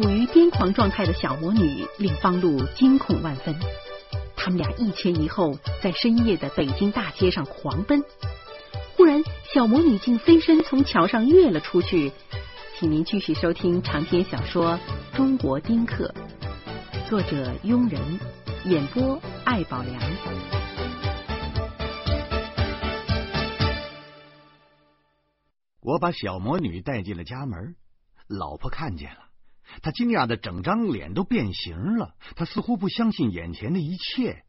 处于癫狂状态的小魔女令方路惊恐万分。他们俩一前一后在深夜的北京大街上狂奔。忽然，小魔女竟飞身从桥上跃了出去。请您继续收听长篇小说《中国丁克》，作者庸人，演播艾宝良。我把小魔女带进了家门，老婆看见了，他惊讶的整张脸都变形了，他似乎不相信眼前的一切。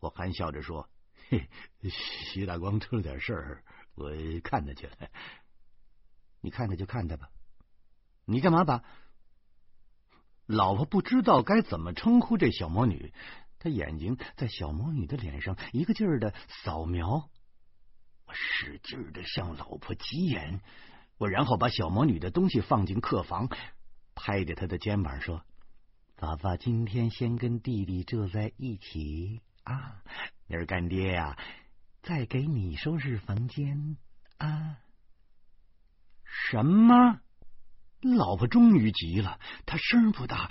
我含笑着说：“嘿，徐大光出了点事儿，我看他去了。你看他就看他吧。”你干嘛把老婆不知道该怎么称呼这小魔女？她眼睛在小魔女的脸上一个劲儿的扫描。我使劲的向老婆挤眼，我然后把小魔女的东西放进客房，拍着他的肩膀说：“爸爸今天先跟弟弟住在一起啊，明儿干爹呀，再给你收拾房间啊。”什么？老婆终于急了，她声不大，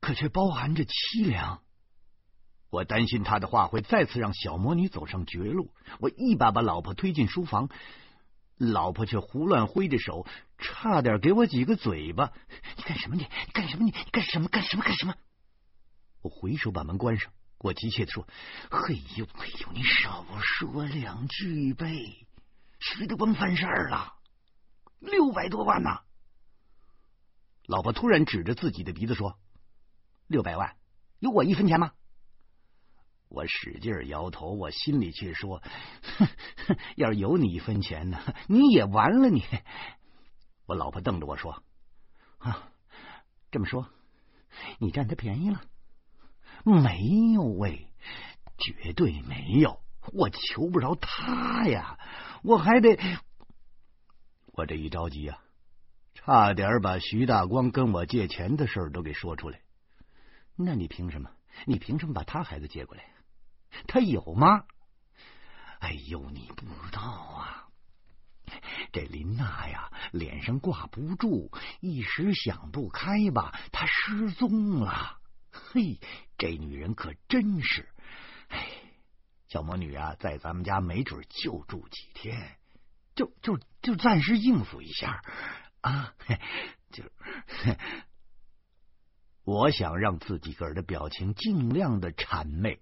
可却包含着凄凉。我担心他的话会再次让小魔女走上绝路，我一把把老婆推进书房，老婆却胡乱挥着手，差点给我几个嘴巴。你干什么？你干什么？你干什么？干什么？干什么？我回手把门关上，我急切的说：“嘿呦嘿呦，你少说两句呗！谁都甭犯事儿了，六百多万呐！”老婆突然指着自己的鼻子说：“六百万，有我一分钱吗？”我使劲摇头，我心里却说：“哼，要是有你一分钱呢，你也完了。”你，我老婆瞪着我说：“啊，这么说，你占他便宜了？没有喂，绝对没有。我求不着他呀，我还得……我这一着急啊。”差点把徐大光跟我借钱的事都给说出来。那你凭什么？你凭什么把他孩子接过来？他有吗？哎呦，你不知道啊！这林娜呀，脸上挂不住，一时想不开吧，她失踪了。嘿，这女人可真是……哎，小魔女啊，在咱们家没准就住几天，就就就暂时应付一下。啊，就我想让自己个儿的表情尽量的谄媚，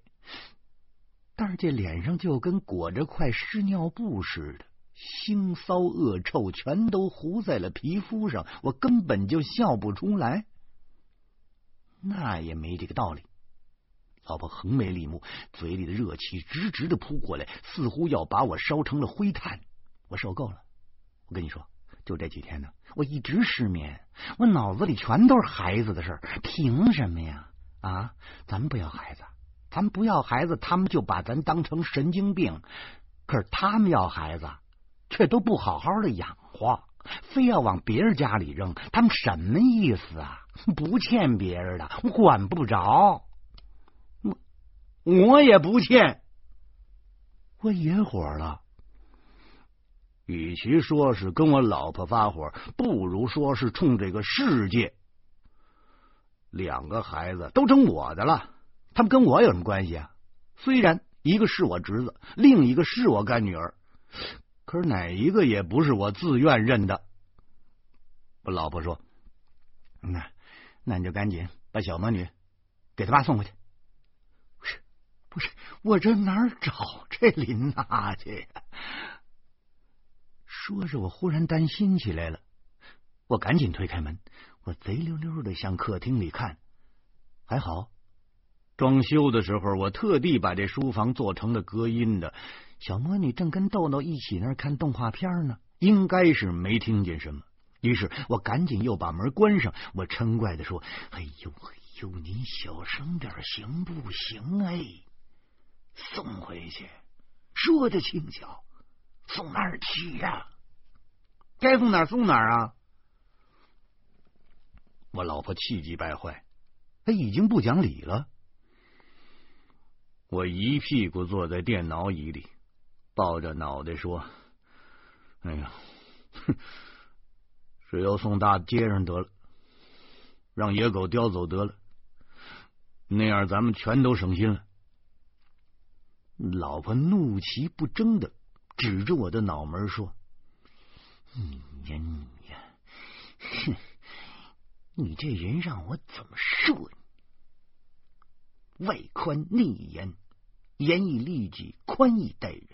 但是这脸上就跟裹着块湿尿布似的，腥骚恶臭全都糊在了皮肤上，我根本就笑不出来。那也没这个道理。老婆横眉立目，嘴里的热气直直的扑过来，似乎要把我烧成了灰炭。我受够了，我跟你说。就这几天呢，我一直失眠，我脑子里全都是孩子的事儿。凭什么呀？啊，咱们不要孩子，咱们不要孩子，他们就把咱当成神经病。可是他们要孩子，却都不好好的养活，非要往别人家里扔。他们什么意思啊？不欠别人的，我管不着。我我也不欠，我引火了。与其说是跟我老婆发火，不如说是冲这个世界。两个孩子都成我的了，他们跟我有什么关系啊？虽然一个是我侄子，另一个是我干女儿，可是哪一个也不是我自愿认的。我老婆说：“那那你就赶紧把小魔女给他爸送回去。”不是，不是，我这哪儿找这林娜去？说着，我忽然担心起来了。我赶紧推开门，我贼溜溜的向客厅里看。还好，装修的时候我特地把这书房做成了隔音的。小魔女正跟豆豆一起那看动画片呢，应该是没听见什么。于是我赶紧又把门关上。我嗔怪的说：“哎呦哎呦，您小声点行不行？哎，送回去，说的轻巧，送哪儿去呀？”该送哪送哪啊！我老婆气急败坏，她已经不讲理了。我一屁股坐在电脑椅里，抱着脑袋说：“哎呀，哼，只要送大街上得了。让野狗叼走得了，那样咱们全都省心了。老婆怒其不争的指着我的脑门说：“你呀你呀，哼！你这人让我怎么说你？外宽内严，严以律己，宽以待人。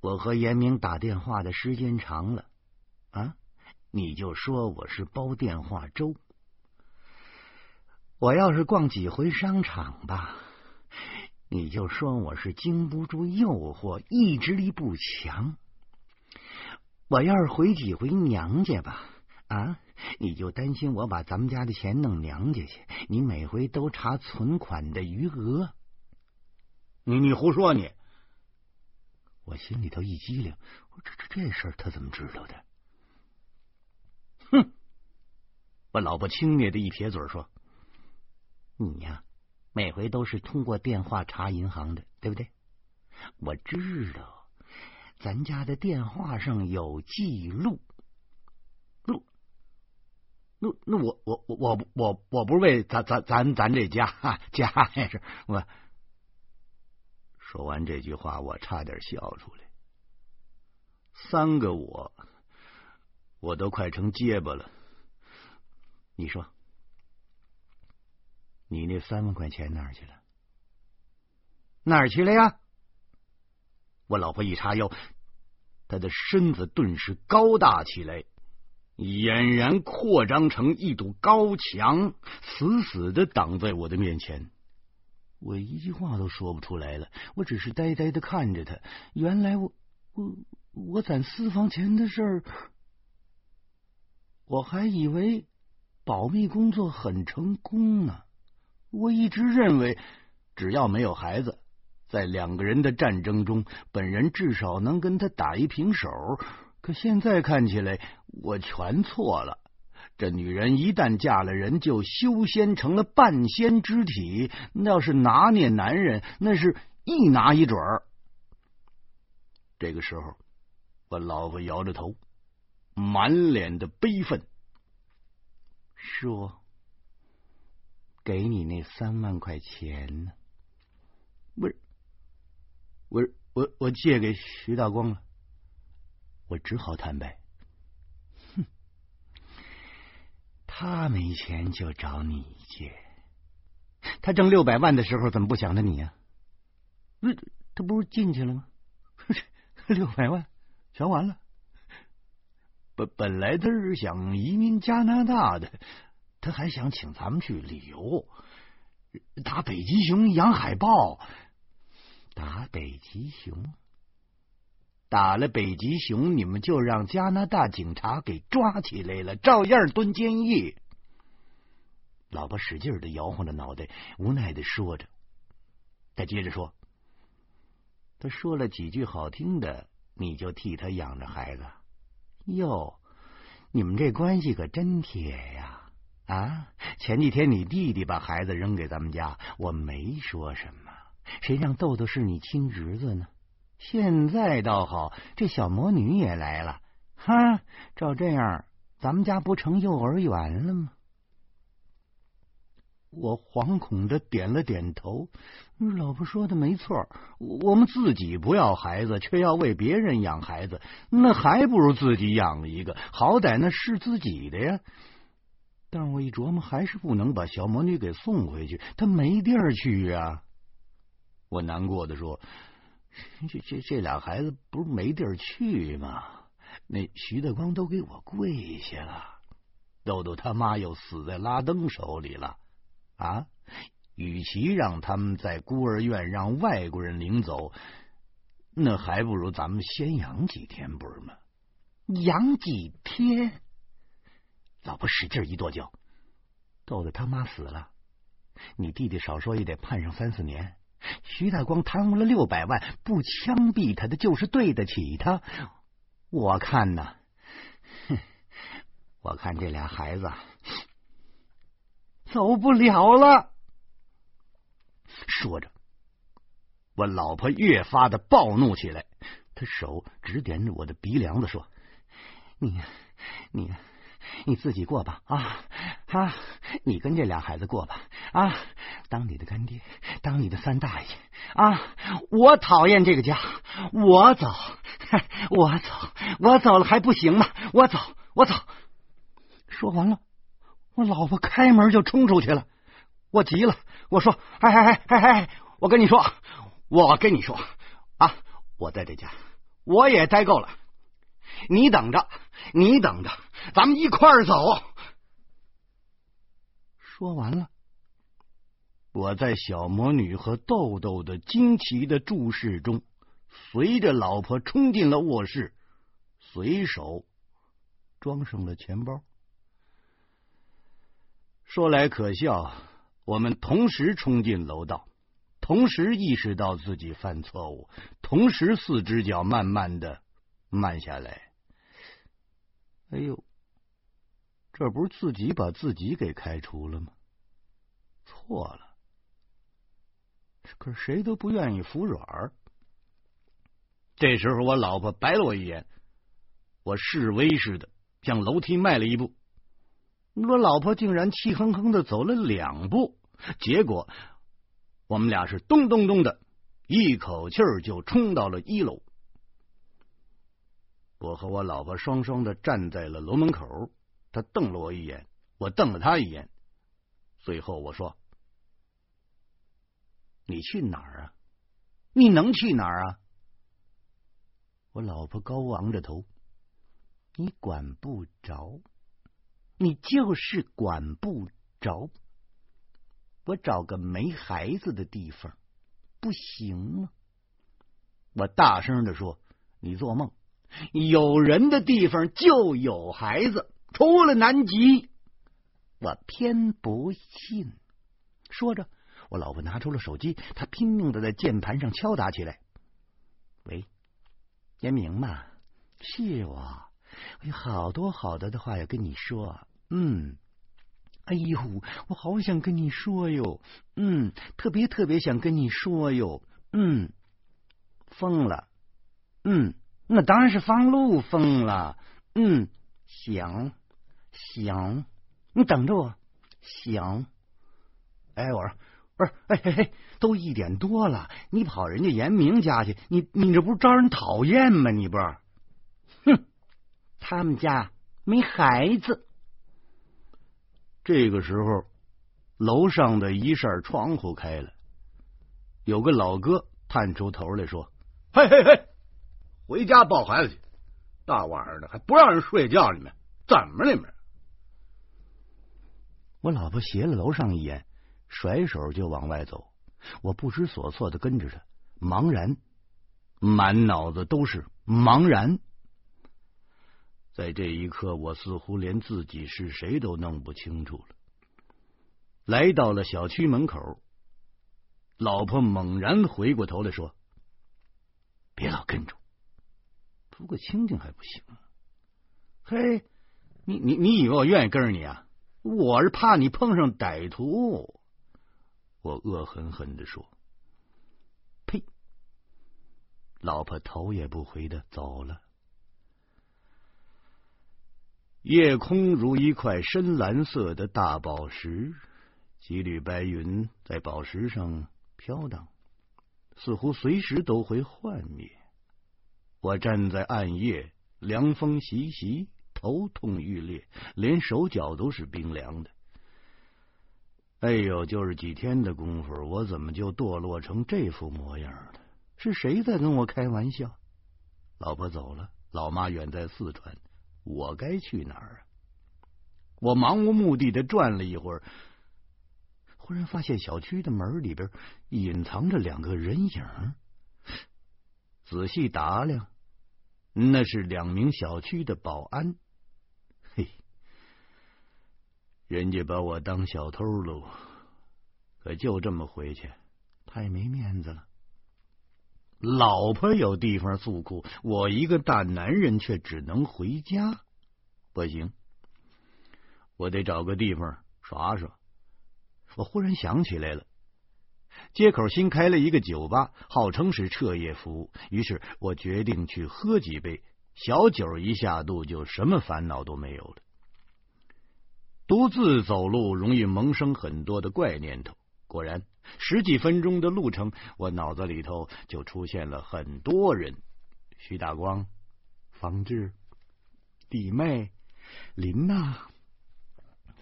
我和严明打电话的时间长了啊，你就说我是煲电话粥。我要是逛几回商场吧。”你就说我是经不住诱惑，意志力不强。我要是回几回娘家吧，啊，你就担心我把咱们家的钱弄娘家去，你每回都查存款的余额。你你胡说你！我心里头一激灵，我这这这事他怎么知道的？哼！我老婆轻蔑的一撇嘴说：“你呀。”每回都是通过电话查银行的，对不对？我知道，咱家的电话上有记。录录，那我我我我我我不是为咱咱咱咱这家家还是我。说完这句话，我差点笑出来。三个我，我都快成结巴了。你说。你那三万块钱哪儿去了？哪儿去了呀？我老婆一叉腰，她的身子顿时高大起来，俨然扩张成一堵高墙，死死的挡在我的面前。我一句话都说不出来了，我只是呆呆的看着他。原来我我我攒私房钱的事儿，我还以为保密工作很成功呢。我一直认为，只要没有孩子，在两个人的战争中，本人至少能跟他打一平手。可现在看起来，我全错了。这女人一旦嫁了人，就修仙成了半仙之体。那要是拿捏男人，那是一拿一准儿。这个时候，我老婆摇着头，满脸的悲愤，说。给你那三万块钱呢？不是，我我我借给徐大光了。我只好坦白，哼，他没钱就找你借。他挣六百万的时候怎么不想着你呀？那他不是进去了吗？六百万全完了。本本来他是想移民加拿大的。他还想请咱们去旅游，打北极熊、养海豹，打北极熊，打了北极熊，你们就让加拿大警察给抓起来了，照样蹲监狱。老婆使劲的摇晃着脑袋，无奈的说着。他接着说：“他说了几句好听的，你就替他养着孩子。哟，你们这关系可真铁呀！”啊！前几天你弟弟把孩子扔给咱们家，我没说什么。谁让豆豆是你亲侄子呢？现在倒好，这小魔女也来了。哈，照这样，咱们家不成幼儿园了吗？我惶恐的点了点头。老婆说的没错，我们自己不要孩子，却要为别人养孩子，那还不如自己养一个，好歹那是自己的呀。但我一琢磨，还是不能把小魔女给送回去，她没地儿去呀。我难过的说：“ 这这这俩孩子不是没地儿去吗？那徐德光都给我跪下了，豆豆他妈又死在拉登手里了啊！与其让他们在孤儿院让外国人领走，那还不如咱们先养几天，不是吗？养几天？”老婆使劲一跺脚，豆豆他妈死了，你弟弟少说也得判上三四年。徐大光贪污了六百万，不枪毙他的就是对得起他。我看呢，哼，我看这俩孩子走不了了。说着，我老婆越发的暴怒起来，她手指点着我的鼻梁子说：“你，你。”你自己过吧啊啊！你跟这俩孩子过吧啊！当你的干爹，当你的三大爷啊！我讨厌这个家，我走，我走，我走了还不行吗？我走，我走。说完了，我老婆开门就冲出去了。我急了，我说：“哎哎哎哎哎！我跟你说，我跟你说啊，我在这家我也待够了。你等着，你等着。”咱们一块儿走。说完了，我在小魔女和豆豆的惊奇的注视中，随着老婆冲进了卧室，随手装上了钱包。说来可笑，我们同时冲进楼道，同时意识到自己犯错误，同时四只脚慢慢的慢下来。哎呦！这不是自己把自己给开除了吗？错了，可谁都不愿意服软。这时候，我老婆白了我一眼，我示威似的向楼梯迈了一步，我老婆竟然气哼哼的走了两步，结果我们俩是咚咚咚的一口气就冲到了一楼。我和我老婆双双的站在了楼门口。他瞪了我一眼，我瞪了他一眼。最后我说：“你去哪儿啊？你能去哪儿啊？”我老婆高昂着头：“你管不着，你就是管不着。我找个没孩子的地方不行吗？”我大声的说：“你做梦！有人的地方就有孩子。”除了南极，我偏不信。说着，我老婆拿出了手机，她拼命的在键盘上敲打起来。喂，严明嘛，是我，我有好多好多的话要跟你说。嗯，哎呦，我好想跟你说哟。嗯，特别特别想跟你说哟。嗯，疯了。嗯，那当然是方路疯了。嗯，行。行，你等着我。行，哎，我说不是，哎嘿嘿，都一点多了，你跑人家严明家去，你你这不是招人讨厌吗？你不是？哼，他们家没孩子。这个时候，楼上的一扇窗户开了，有个老哥探出头来说：“嘿嘿嘿，回家抱孩子去，大晚上的还不让人睡觉，你们怎么你们？”我老婆斜了楼上一眼，甩手就往外走。我不知所措的跟着他，茫然，满脑子都是茫然。在这一刻，我似乎连自己是谁都弄不清楚了。来到了小区门口，老婆猛然回过头来说：“别老跟着，图个清静还不行？嘿，你你你以为我愿意跟着你啊？”我是怕你碰上歹徒，我恶狠狠的说：“呸！”老婆头也不回的走了。夜空如一块深蓝色的大宝石，几缕白云在宝石上飘荡，似乎随时都会幻灭。我站在暗夜，凉风习习。头痛欲裂，连手脚都是冰凉的。哎呦，就是几天的功夫，我怎么就堕落成这副模样了？是谁在跟我开玩笑？老婆走了，老妈远在四川，我该去哪儿啊？我漫无目的的转了一会儿，忽然发现小区的门里边隐藏着两个人影。仔细打量，那是两名小区的保安。嘿，人家把我当小偷喽，可就这么回去，太没面子了。老婆有地方诉苦，我一个大男人却只能回家，不行，我得找个地方耍耍。我忽然想起来了，街口新开了一个酒吧，号称是彻夜服务，于是我决定去喝几杯。小酒一下肚，就什么烦恼都没有了。独自走路容易萌生很多的怪念头。果然，十几分钟的路程，我脑子里头就出现了很多人：徐大光、方志、弟妹、林娜，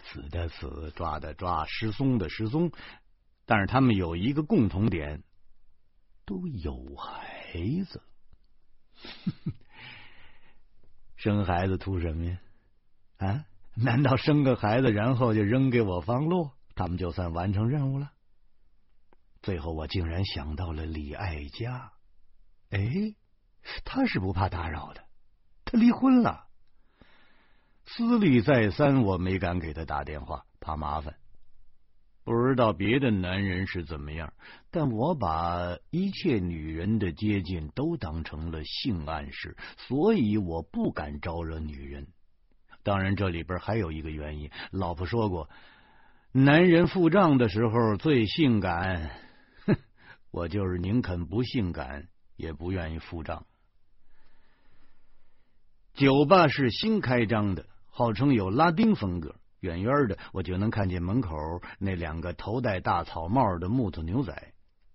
死的死，抓的抓，失踪的失踪。但是他们有一个共同点，都有孩子。生孩子图什么呀？啊？难道生个孩子，然后就扔给我方路，他们就算完成任务了？最后，我竟然想到了李爱佳。哎，他是不怕打扰的，他离婚了。思虑再三，我没敢给他打电话，怕麻烦。不知道别的男人是怎么样，但我把一切女人的接近都当成了性暗示，所以我不敢招惹女人。当然，这里边还有一个原因，老婆说过，男人付账的时候最性感。哼，我就是宁肯不性感，也不愿意付账。酒吧是新开张的，号称有拉丁风格。远远的，我就能看见门口那两个头戴大草帽的木头牛仔。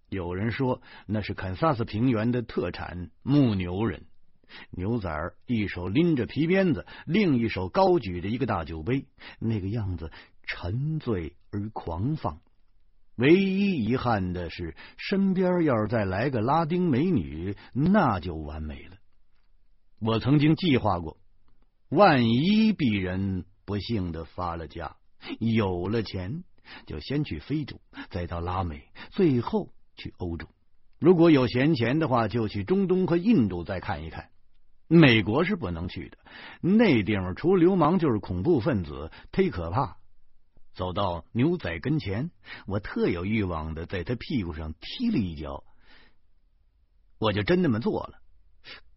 有人说那是堪萨斯平原的特产牧牛人。牛仔一手拎着皮鞭子，另一手高举着一个大酒杯，那个样子沉醉而狂放。唯一遗憾的是，身边要是再来个拉丁美女，那就完美了。我曾经计划过，万一鄙人。不幸的发了家，有了钱就先去非洲，再到拉美，最后去欧洲。如果有闲钱的话，就去中东和印度再看一看。美国是不能去的，那地方除流氓就是恐怖分子，忒可怕。走到牛仔跟前，我特有欲望的在他屁股上踢了一脚，我就真那么做了。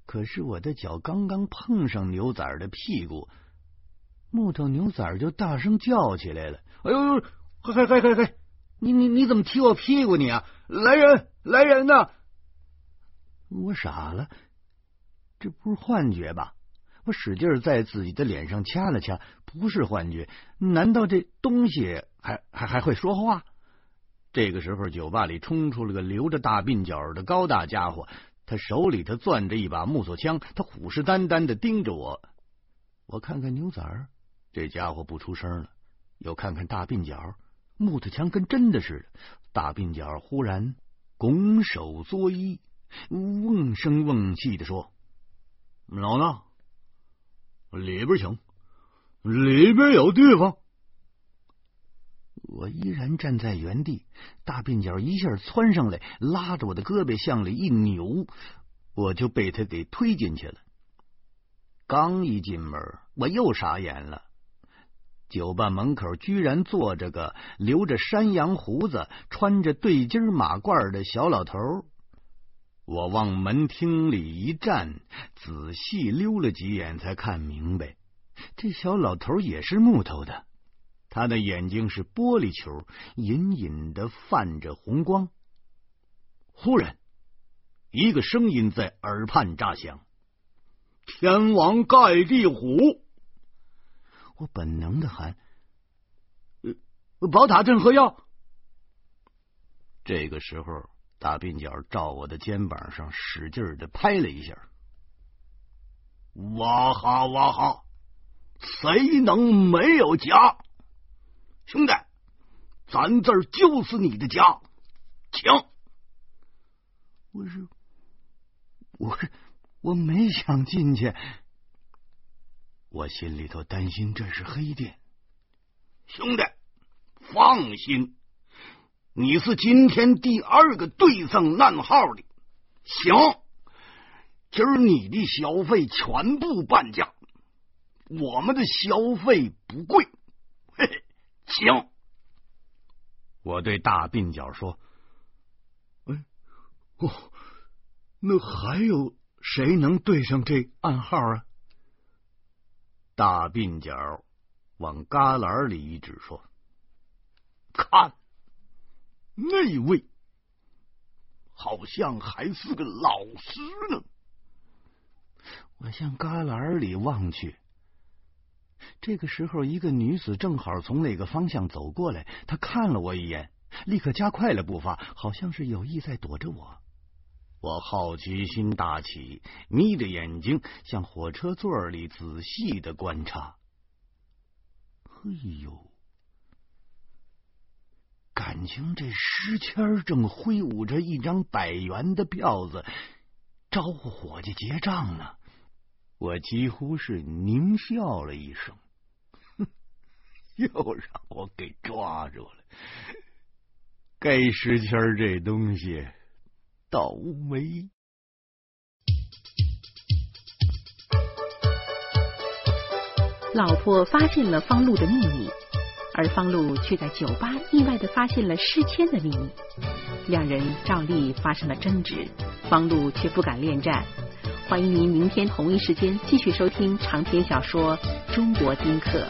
可是我的脚刚刚碰上牛仔的屁股。木头牛仔就大声叫起来了：“哎呦呦，嘿嘿嘿嘿嘿，你你你怎么踢我屁股你啊？来人来人呐！”我傻了，这不是幻觉吧？我使劲在自己的脸上掐了掐，不是幻觉，难道这东西还还还会说话？这个时候，酒吧里冲出了个留着大鬓角的高大家伙，他手里头攥着一把木头枪，他虎视眈眈的盯着我。我看看牛仔儿。这家伙不出声了，又看看大鬓角，木头枪跟真的似的。大鬓角忽然拱手作揖，瓮声瓮气的说：“老衲，里边请，里边有地方。”我依然站在原地，大鬓角一下窜上来，拉着我的胳膊向里一扭，我就被他给推进去了。刚一进门，我又傻眼了。酒吧门口居然坐着个留着山羊胡子、穿着对襟马褂的小老头。我往门厅里一站，仔细溜了几眼，才看明白，这小老头也是木头的。他的眼睛是玻璃球，隐隐的泛着红光。忽然，一个声音在耳畔炸响：“天王盖地虎。”我本能的喊：“呃，宝塔镇河妖。”这个时候，大鬓角照我的肩膀上使劲的拍了一下。哇哈哇哈，谁能没有家？兄弟，咱这儿就是你的家，请。我是，我我没想进去。我心里头担心这是黑店，兄弟，放心，你是今天第二个对上暗号的。行，今儿你的消费全部半价，我们的消费不贵。嘿嘿，行。我对大鬓角说：“哎，哦，那还有谁能对上这暗号啊？”大鬓角往旮旯里一指，说：“看，那位好像还是个老师呢。”我向旮旯里望去，这个时候，一个女子正好从那个方向走过来，她看了我一眼，立刻加快了步伐，好像是有意在躲着我。我好奇心大起，眯着眼睛向火车座里仔细的观察。哎呦，感情这石谦正挥舞着一张百元的票子，招呼伙计结账呢。我几乎是狞笑了一声。哼 又让我给抓住了，该石谦这东西倒霉。老婆发现了方路的秘密，而方露却在酒吧意外的发现了诗谦的秘密。两人照例发生了争执，方露却不敢恋战。欢迎您明天同一时间继续收听长篇小说《中国丁克》。